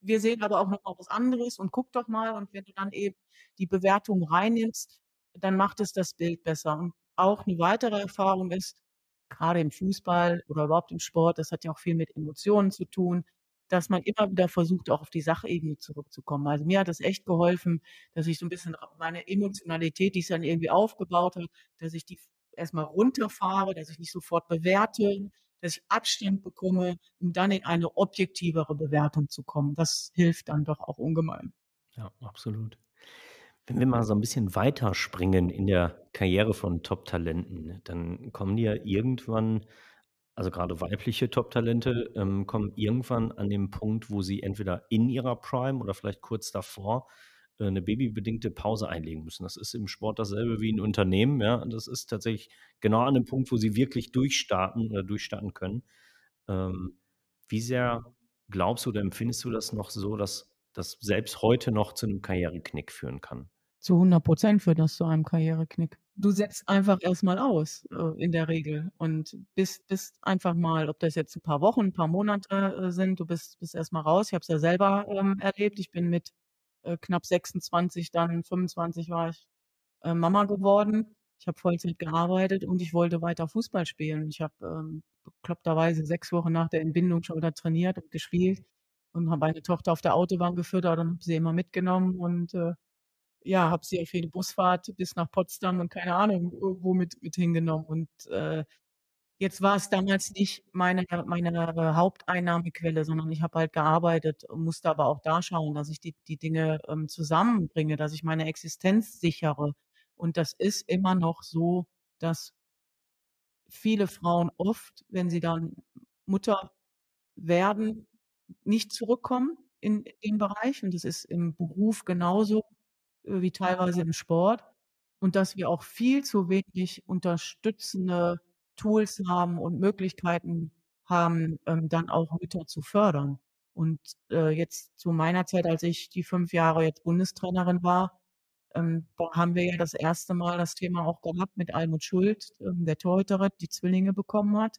Wir sehen aber auch noch mal was anderes und guck doch mal.“ Und wenn du dann eben die Bewertung reinnimmst, dann macht es das Bild besser. Und auch 'ne weitere Erfahrung ist, grade im Fußball oder überhaupt im Sport, das hat ja auch viel mit Emotionen zu tun, dass man immer wieder versucht, auch auf die Sachebene zurückzukommen. Also, mir hat das echt geholfen, dass ich so 'n bisschen meine Emotionalität, die sich dann irgendwie aufgebaut hat, dass ich die f erst mal runterfahre, dass ich nicht sofort bewerte, dass ich Abstand bekomme, um dann in eine objektivere Bewertung zu kommen. Das hilft dann doch auch ungemein. Ja, absolut. Wenn wir mal so 'n bisschen weiterspringen in der Karriere von Top-Talenten, dann kommen die ja irgendwann also, grade weibliche Top-Talente, ähm, kommen irgendwann an den Punkt, wo sie entweder in ihrer Prime oder vielleicht kurz davor, äh, 'ne babybedingte Pause einlegen müssen. Das ist im Sport dasselbe wie in Unternehmen, ja? Das ist tatsächlich genau an dem Punkt, wo sie wirklich durchstarten oder durchstarten können. Ähm, wie sehr glaubst du oder empfindest du das noch so, dass das selbst heute noch zu 'nem Karriereknick führen kann? Zu 100 % führt das zu einem Karriereknick. Du setzt einfach erst mal aus, äh, in der Regel und bist bist einfach mal ob das jetzt 'n paar Wochen, 'n paar Monate, äh, sind, du bist bist erst mal raus. Ich habe es ja selber, ähm, erlebt. Ich bin mit, äh, knapp 26, dann 25 war ich, äh, Mama geworden. Ich habe Vollzeit gearbeitet und ich wollte weiter Fußball spielen. Ich habe, ähm, bekloppterweise 6 Wochen nach der Entbindung schon wieder trainiert und gespielt und habe meine Tochter auf der Autobahn gefüttert und habe sie immer mitgenommen und, äh, ja, habe sie auf jede Busfahrt bis nach Potsdam und keine Ahnung, wo mit mit hingenommen. Und, äh, jetzt war es damals nicht meine meine Haupteinnahmequelle, sondern ich habe halt gearbeitet musste aber auch da schauen, dass ich die die Dinge, ähm, zusammenbringe, dass ich meine Existenz sichere. Und das ist immer noch so, dass viele Frauen oft, wenn sie dann Mutter werden, nicht zurückkommen in den Bereich und das ist im Beruf genauso, äh, wie teilweise im Sport und dass wir auch viel zu wenig unterstützende Tools haben und Möglichkeiten haben, ähm, dann auch Mütter zu fördern. Und, äh, jetzt zu meiner Zeit, als ich die 5 Jahre jetzt Bundestrainerin war, ähm, haben wir ja das 1. Mal das Thema auch gehabt mit Almut Schuld, ähm, der Torhüterin, die Zwillinge bekommen hat.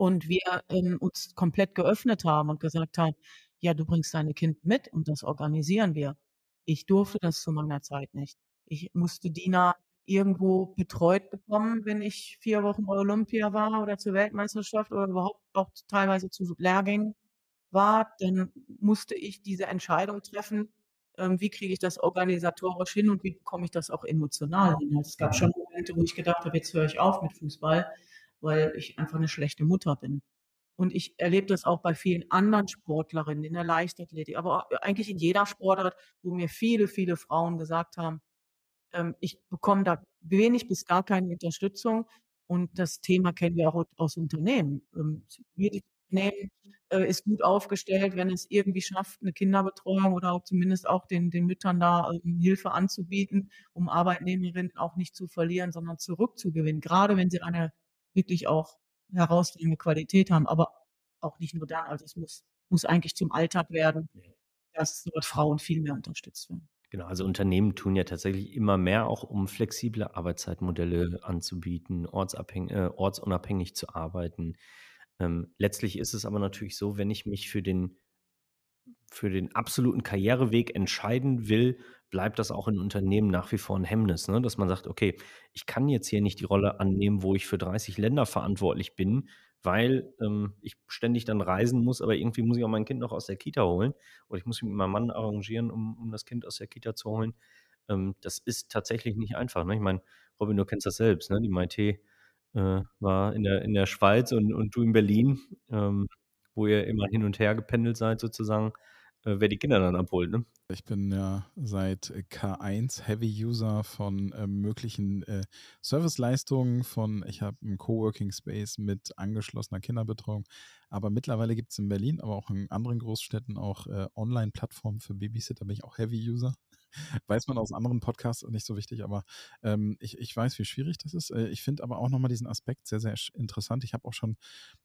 Und wir, ähm, uns komplett geöffnet haben und gesagt haben: „Ja, du bringst deine Kind mit und das organisieren wir.“ Ich durfte das zu meiner Zeit nicht. Ich musste Dina irgendwo betreut bekommen, wenn ich 4 Wochen bei Olympia war oder zur Weltmeisterschaft oder überhaupt auch teilweise zu Lehrgängen war, dann musste ich diese Entscheidung treffen ähm, wie kriege ich das organisatorisch hin und wie bekomme ich das auch emotional hin? Also, es gab schon Momente, wo ich gedacht habe: „Jetzt höre ich auf mit Fußball“, weil ich einfach 'ne schlechte Mutter bin. Und ich erlebe das auch bei vielen anderen Sportlerinnen in der Leichtathletik, aber eigentlich in jeder Sportart, wo mir viele, viele Frauen gesagt haben, ähm: „Ich bekomme da wenig bis gar keine Unterstützung.“ Und das Thema kennen wir auch aus Unternehmen. Ähm, jedes Unternehmen, äh, ist gut aufgestellt, wenn es irgendwie schafft, 'ne Kinderbetreuung oder auch zumindest auch den den Müttern da, ähm, Hilfe anzubieten, um Arbeitnehmerinnen auch nicht zu verlieren, sondern zurückzugewinnen, grade wenn sie eine wirklich auch herausragende Qualität haben, aber auch nicht nur da. Also, es muss muss eigentlich zum Alltag werden, dass dort Frauen viel mehr unterstützt werden. Genau, also Unternehmen tun ja tatsächlich immer mehr auch, um flexible Arbeitszeitmodelle anzubieten, ortsabhäng äh, ortsunabhängig zu arbeiten. Ähm, letztlich ist es aber natürlich so, wenn ich mich für den für den absoluten Karriereweg entscheiden will, bleibt das auch in Unternehmen nach wie vor 'n Hemmnis, ne? Dass man sagt: „Okay, ich kann jetzt hier nicht die Rolle annehmen, wo ich für 30 Länder verantwortlich bin, weil, ähm, ich ständig dann reisen muss, aber irgendwie muss ich auch mein Kind noch aus der Kita holen oder ich muss mich mit meinem Mann arrangieren, um um das Kind aus der Kita zu holen.“ Ähm, das ist tatsächlich nicht einfach, ne? Ich meine, Robin, du kennst das selbst, ne? Die Maite, äh, war in der in der Schweiz und und du in Berlin, ähm, wo ihr immer hin und her gependelt seid sozusagen, äh, wer die Kinder dann abholt, ne? Ich bin ja seit K1 Heavy User von, ähm, möglichen, äh, Serviceleistungen von ich habe 'n Coworking Space mit angeschlossener Kinderbetreuung. Aber mittlerweile gibt's in Berlin, aber auch in anderen Großstädten auch, äh, Online-Plattformen für Babysitter, bin ich auch Heavy User. (laughs) Weiß man aus anderen Podcasts, nicht so wichtig, aber, ähm, ich ich weiß, wie schwierig das ist. Äh, ich finde aber auch noch mal diesen Aspekt sehr, sehr interessant. Ich habe auch schon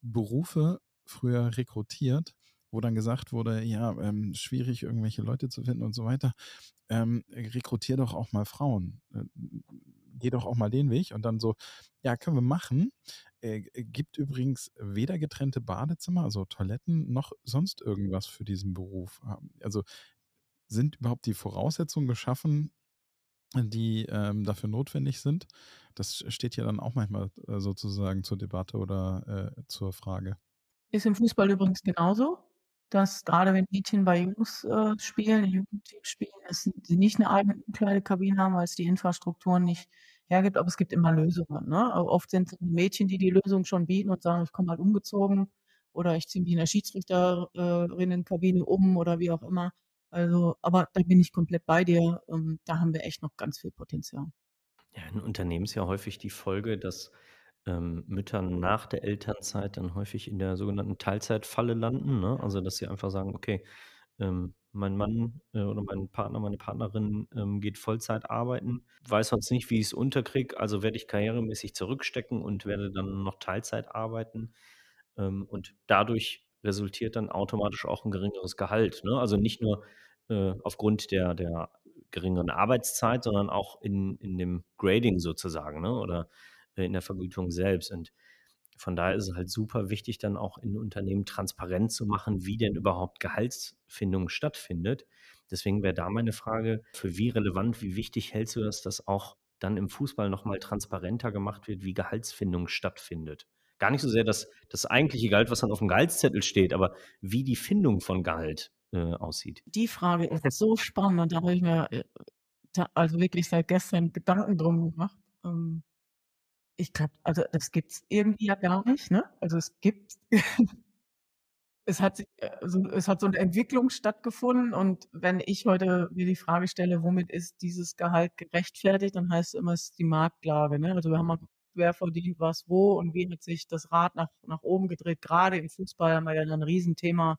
Berufe früher rekrutiert, wo dann gesagt wurde: „Ja, ähm, schwierig, irgendwelche Leute zu finden und so weiter. Ähm, rekrutiere doch auch mal Frauen. Äh, geh doch auch mal den Weg.“ Und dann so: „Ja, können wir machen. Äh, gibt übrigens weder getrennte Badezimmer, also Toiletten, noch sonst irgendwas für diesen Beruf.“ Ähm, also, sind überhaupt die Voraussetzungen geschaffen, die, ähm, dafür notwendig sind? Das steht ja dann auch manchmal, äh, sozusagen zur Debatte oder, äh, zur Frage. Ist im Fußball übrigens genauso, dass grade wenn Mädchen bei Jungs, äh, spielen, im Jugendteam spielen, dass sie nicht 'ne eigene Umkleidekabine haben, weil's die Infrastruktur nicht hergibt, aber es gibt immer Lösungen, ne? Aber oft sind's die Mädchen, die die Lösung schon bieten und sagen: „Ich komme halt umgezogen oder ich ziehe mich in der Schiedsrichter äh, Innenkabine um“ oder wie auch immer. Also aber da bin ich komplett bei dir. Ähm, da haben wir echt noch ganz viel Potenzial. Ja, in Unternehmen ist ja häufig die Folge, dass, ähm, Mütter nach der Elternzeit dann häufig in der sogenannten Teilzeitfalle landen, ne? Also, dass sie einfach sagen: „Okay, ähm, mein Mann, äh, oder mein Partner, meine Partnerin, ähm, geht Vollzeit arbeiten, weiß sonst nicht, wie ich's unterkriege, also werde ich karrieremäßig zurückstecken und werde dann noch Teilzeit arbeiten.“ Ähm, und dadurch resultiert dann automatisch auch 'n geringeres Gehalt, ne? Also, nicht nur, äh, aufgrund der der geringeren Arbeitszeit, sondern auch in in dem Grading sozusagen, ne, oder, in der Vergütung selbst. Und von daher ist es halt super wichtig, dann auch in Unternehmen transparent zu machen, wie denn überhaupt Gehaltsfindung stattfindet. Deswegen wäre da meine Frage: Für wie relevant, wie wichtig hältst du das, dass auch dann im Fußball noch mal transparenter gemacht wird, wie Gehaltsfindung stattfindet? Gar nicht so sehr das das eigentliche Gehalt, was dann aufm Gehaltszettel steht, aber wie die Findung von Gehalt, äh, aussieht. Die Frage ist so spannend da habe ich mir, äh, also wirklich seit gestern Gedanken drum gemacht. Ähm, ich glaube also, das gibt's irgendwie ja gar nicht, ne? Also, es gibt (laughs) es hat sich äh, so es hat so 'ne Entwicklung stattgefunden und wenn ich heute mir die Frage stelle: „Womit ist dieses Gehalt gerechtfertigt?“, dann heißt es immer, es ist die Marktlage, ne? Also, wir haben mal wer verdient was wo und wie hat sich das Rad nach nach oben gedreht. Grade im Fußball haben wir ja 'nen Riesenthema,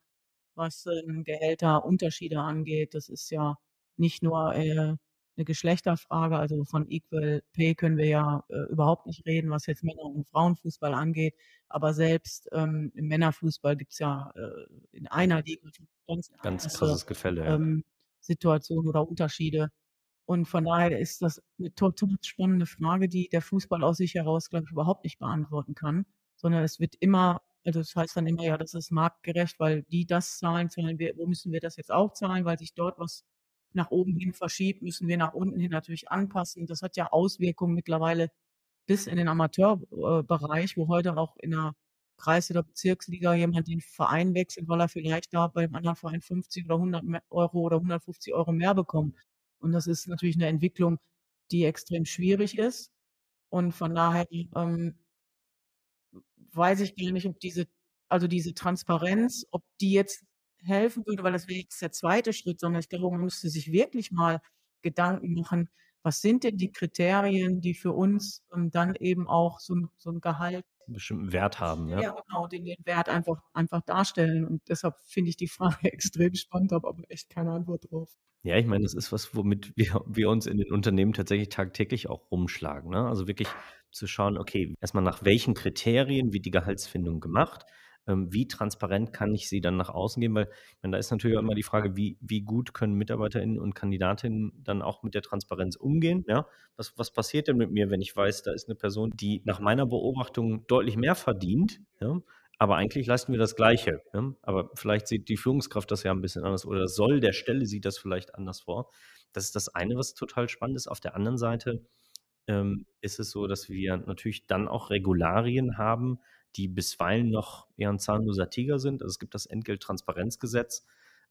was, ähm, Gehälterunterschiede angeht. Das ist ja nicht nur, äh, 'ne Geschlechterfrage, also von Equal Pay können wir ja, äh, überhaupt nicht reden, was jetzt Männer und Frauenfußball angeht. Aber selbst, ähm, im Männerfußball gibt's ja, äh, in einer Liga ganz Ganz krasse, krasses Gefälle, ja. ähm, Situationen oder Unterschiede. Und von daher ist das 'ne total spannende Frage, die der Fußball aus sich heraus, glaube ich, überhaupt nicht beantworten kann, sondern es wird immer also, es heißt dann immer: „Ja, das ist marktgerecht, weil die das zahlen, zahlen wir wo müssen wir das jetzt auch zahlen, weil sich dort was nach oben hin verschiebt, müssen wir nach unten hin natürlich anpassen.“ Das hat ja Auswirkungen mittlerweile bis in den Amateur äh, wo heute auch in 'ner Kreis oder Bezirksliga jemand den Verein wechselt, weil er vielleicht da beim anderen Verein 50 oder 100 me Euro oder 150 Euro mehr bekommt. Und das ist natürlich 'ne Entwicklung, die extrem schwierig ist. Und von daher, ähm weiß ich gar nicht, ob diese also diese Transparenz, ob die jetzt helfen würde, weil das wäre jetzt der 2. Schritt, sondern ich glaube, man müsste sich wirklich mal Gedanken machen: „Was sind denn die Kriterien, die für uns, ähm, dann eben auch so 'n so 'n Gehalt“ 'N bestimmten Wert haben, ja. Ja, genau, den den Wert einfach einfach darstellen. Und deshalb finde ich die Frage (laughs) extrem spannend, habe aber echt keine Antwort drauf. Ja, ich meine, das ist was, womit (laughs) wir wir uns in den Unternehmen tatsächlich tagtäglich auch rumschlagen, ne? Also wirklich zu schauen, okay, erst mal nach welchen Kriterien wird die Gehaltsfindung gemacht? Ähm, wie transparent kann ich sie dann nach außen geben? Weil, meine, da ist natürlich auch immer die Frage, wie wie gut können MitarbeiterInnen und Kandidatinnen dann auch mit der Transparenz umgehen, ja? Was was passiert denn mit mir, wenn ich weiß, da ist 'ne Person, die nach meiner Beobachtung deutlich mehr verdient, ja, aber eigentlich leisten wir das Gleiche, ja? Aber vielleicht sieht die Führungskraft das ja 'n bisschen anders oder Soll der Stelle sieht das vielleicht anders vor. Das ist das eine, was total spannend ist. Auf der anderen Seite, ähm, ist es so, dass wir natürlich dann auch Regularien haben, die bisweilen noch eher 'n zahnloser Tiger sind. Also, es gibt das Entgelttransparenzgesetz,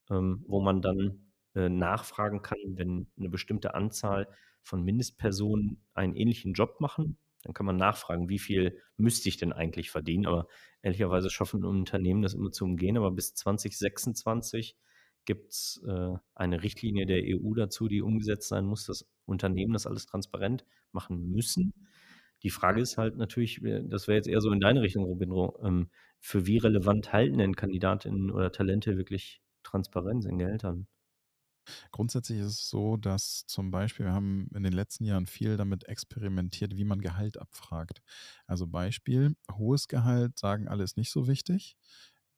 ähm, wo man dann, äh, nachfragen kann, wenn 'ne bestimmte Anzahl von Mindestpersonen einen ähnlichen Job machen, dann kann man nachfragen: „Wie viel müsste ich denn eigentlich verdienen?“ Aber ehrlicherweise schaffen Unternehmen das immer zu umgehen, aber bis 2026 gibt's, äh, eine Richtlinie der EU dazu, die umgesetzt sein muss, dass Unternehmen das alles transparent machen müssen. Die Frage ist halt natürlich, äh das wäre jetzt eher so in deine Richtung, Robindro, ähm, für wie relevant halten denn Kandidatinnen oder Talente wirklich Transparenz in Gehältern? Grundsätzlich ist es so, dass zum Beispiel wir haben in den letzten Jahren viel damit experimentiert, wie man Gehalt abfragt. Also Beispiel: Hohes Gehalt, sagen alle, ist nicht so wichtig.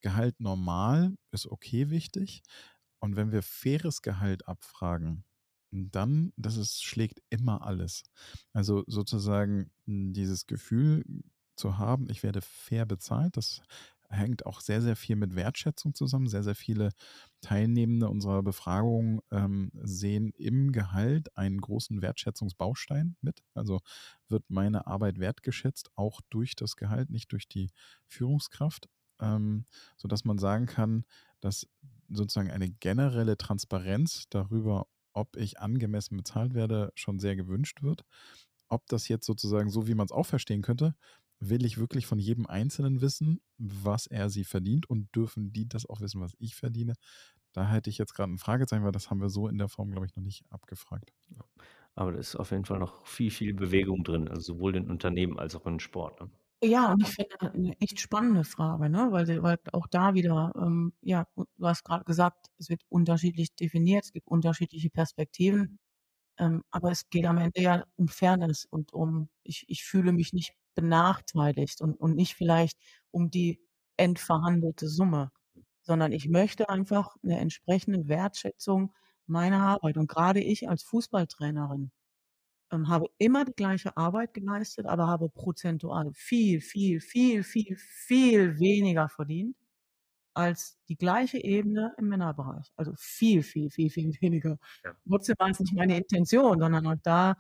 Gehalt normal ist okay wichtig. Und wenn wir faires Gehalt abfragen, dann das ist schlägt immer alles. Also sozusagen, hm, dieses Gefühl zu haben, ich werde fair bezahlt, das hängt auch sehr, sehr viel mit Wertschätzung zusammen. Sehr, sehr viele Teilnehmende unserer Befragung, ähm, sehen im Gehalt einen großen Wertschätzungsbaustein mit. Also, wird meine Arbeit wertgeschätzt, auch durch das Gehalt, nicht durch die Führungskraft, ähm, sodass man sagen kann, dass sozusagen eine generelle Transparenz darüber, ob ich angemessen bezahlt werde, schon sehr gewünscht wird. Ob das jetzt sozusagen so, wie man's auch verstehen könnte: Will ich wirklich von jedem Einzelnen wissen, was er sie verdient und dürfen die das auch wissen, was ich verdiene? Da hätte ich jetzt grad 'n Fragezeichen, weil das haben wir so in der Form, glaube ich, noch nicht abgefragt. Aber da ist auf jeden Fall noch viel, viel Bewegung drin, also sowohl in Unternehmen als auch in Sport, ne? Ja, und ich finde 'ne echt spannende Frage, ne, weil sie weil auch da wieder, ähm, ja, du hast grad gesagt, es wird unterschiedlich definiert, es gibt unterschiedliche Perspektiven. Ähm, aber es geht am Ende ja um Fairness und um ich ich fühle mich nicht benachteiligt und und nicht vielleicht um die endverhandelte Summe, sondern ich möchte einfach 'ne entsprechende Wertschätzung meiner Arbeit. Und grade ich als Fußballtrainerin, ähm, habe immer die gleiche Arbeit geleistet, aber habe prozentual viel, viel, viel, viel, viel weniger verdient als die gleiche Ebene im Männerbereich. Also viel, viel, viel, viel (laughs) weniger. Ja. Trotzdem war es nicht meine Intention, sondern auch da,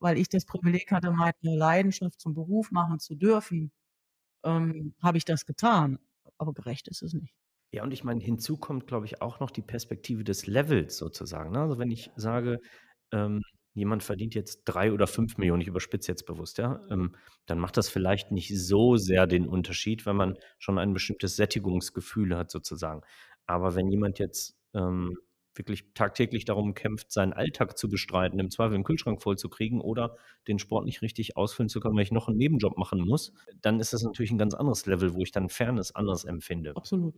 weil ich das Privileg hatte, meine Leidenschaft zum Beruf machen zu dürfen, ähm, habe ich das getan, aber gerecht ist es nicht. Ja, und ich meine, hinzu kommt, glaube ich, auch noch die Perspektive des Levels sozusagen, ne? Also, wenn ich sage, ähm, jemand verdient jetzt 3 oder 5.000.000, ich überspitze jetzt bewusst, ja, ähm, dann macht das vielleicht nicht so sehr den Unterschied, wenn man schon ein bestimmtes Sättigungsgefühl hat sozusagen. Aber wenn jemand jetzt, ähm, wirklich tagtäglich darum kämpft, seinen Alltag zu bestreiten, im Zweifel 'n Kühlschrank vollzukriegen oder den Sport nicht richtig ausführen zu können, weil ich noch 'n Nebenjob machen muss, dann ist das natürlich 'n ganz anderes Level, wo ich dann Fairness anders empfinde. Absolut.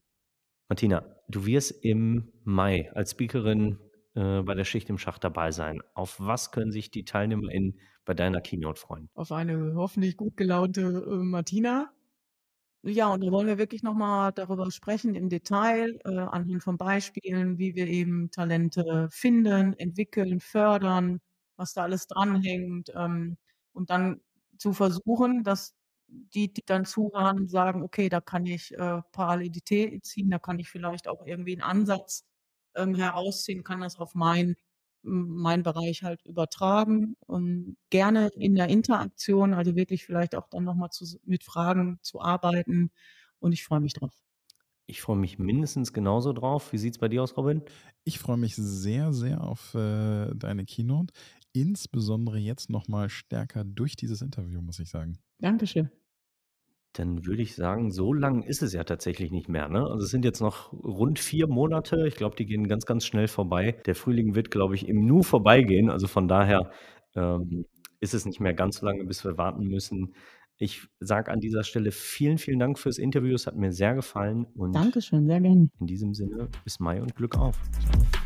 Martina, du wirst im Mai als Speakerin, äh, bei der Schicht im Schacht dabei sein. Auf was können sich die TeilnehmerInnen bei deiner Keynote freuen? Auf eine hoffentlich gut gelaunte, äh, Martina. Ja, und da wollen wir wirklich noch mal darüber sprechen im Detail, äh, anhand von Beispielen, wie wir eben Talente finden, entwickeln, fördern, was da alles dranhängt, ähm, und dann zu versuchen, dass die, die dann zuhören, sagen: „Okay, da kann ich, äh, Parallelitäten ziehen, da kann ich vielleicht auch irgendwie 'n Ansatz, ähm, herausziehen, kann das auf mein meinen Bereich halt übertragen und gerne in der Interaktion, also wirklich vielleicht auch dann noch mal zu mit Fragen zu arbeiten und ich freue mich drauf. Ich freue mich mindestens genauso drauf. Wie sieht's bei dir aus, Robin? Ich freue mich sehr, sehr auf, äh, deine Keynote, insbesondere jetzt noch mal stärker durch dieses Interview, muss ich sagen. Dankeschön. Dann würde ich sagen, so lang ist es ja tatsächlich nicht mehr, ne? Also, es sind jetzt noch rund 4 Monate. Ich glaube, die gehen ganz, ganz schnell vorbei. Der Frühling wird, glaube ich, im Nu vorbeigehen. Also, von daher, ähm, ist es nicht mehr ganz so lange, bis wir warten müssen. Ich sage an dieser Stelle vielen, vielen Dank fürs Interview. Es hat mir sehr gefallen und Dankeschön, sehr gerne. in diesem Sinne bis Mai und Glück auf. Ciao.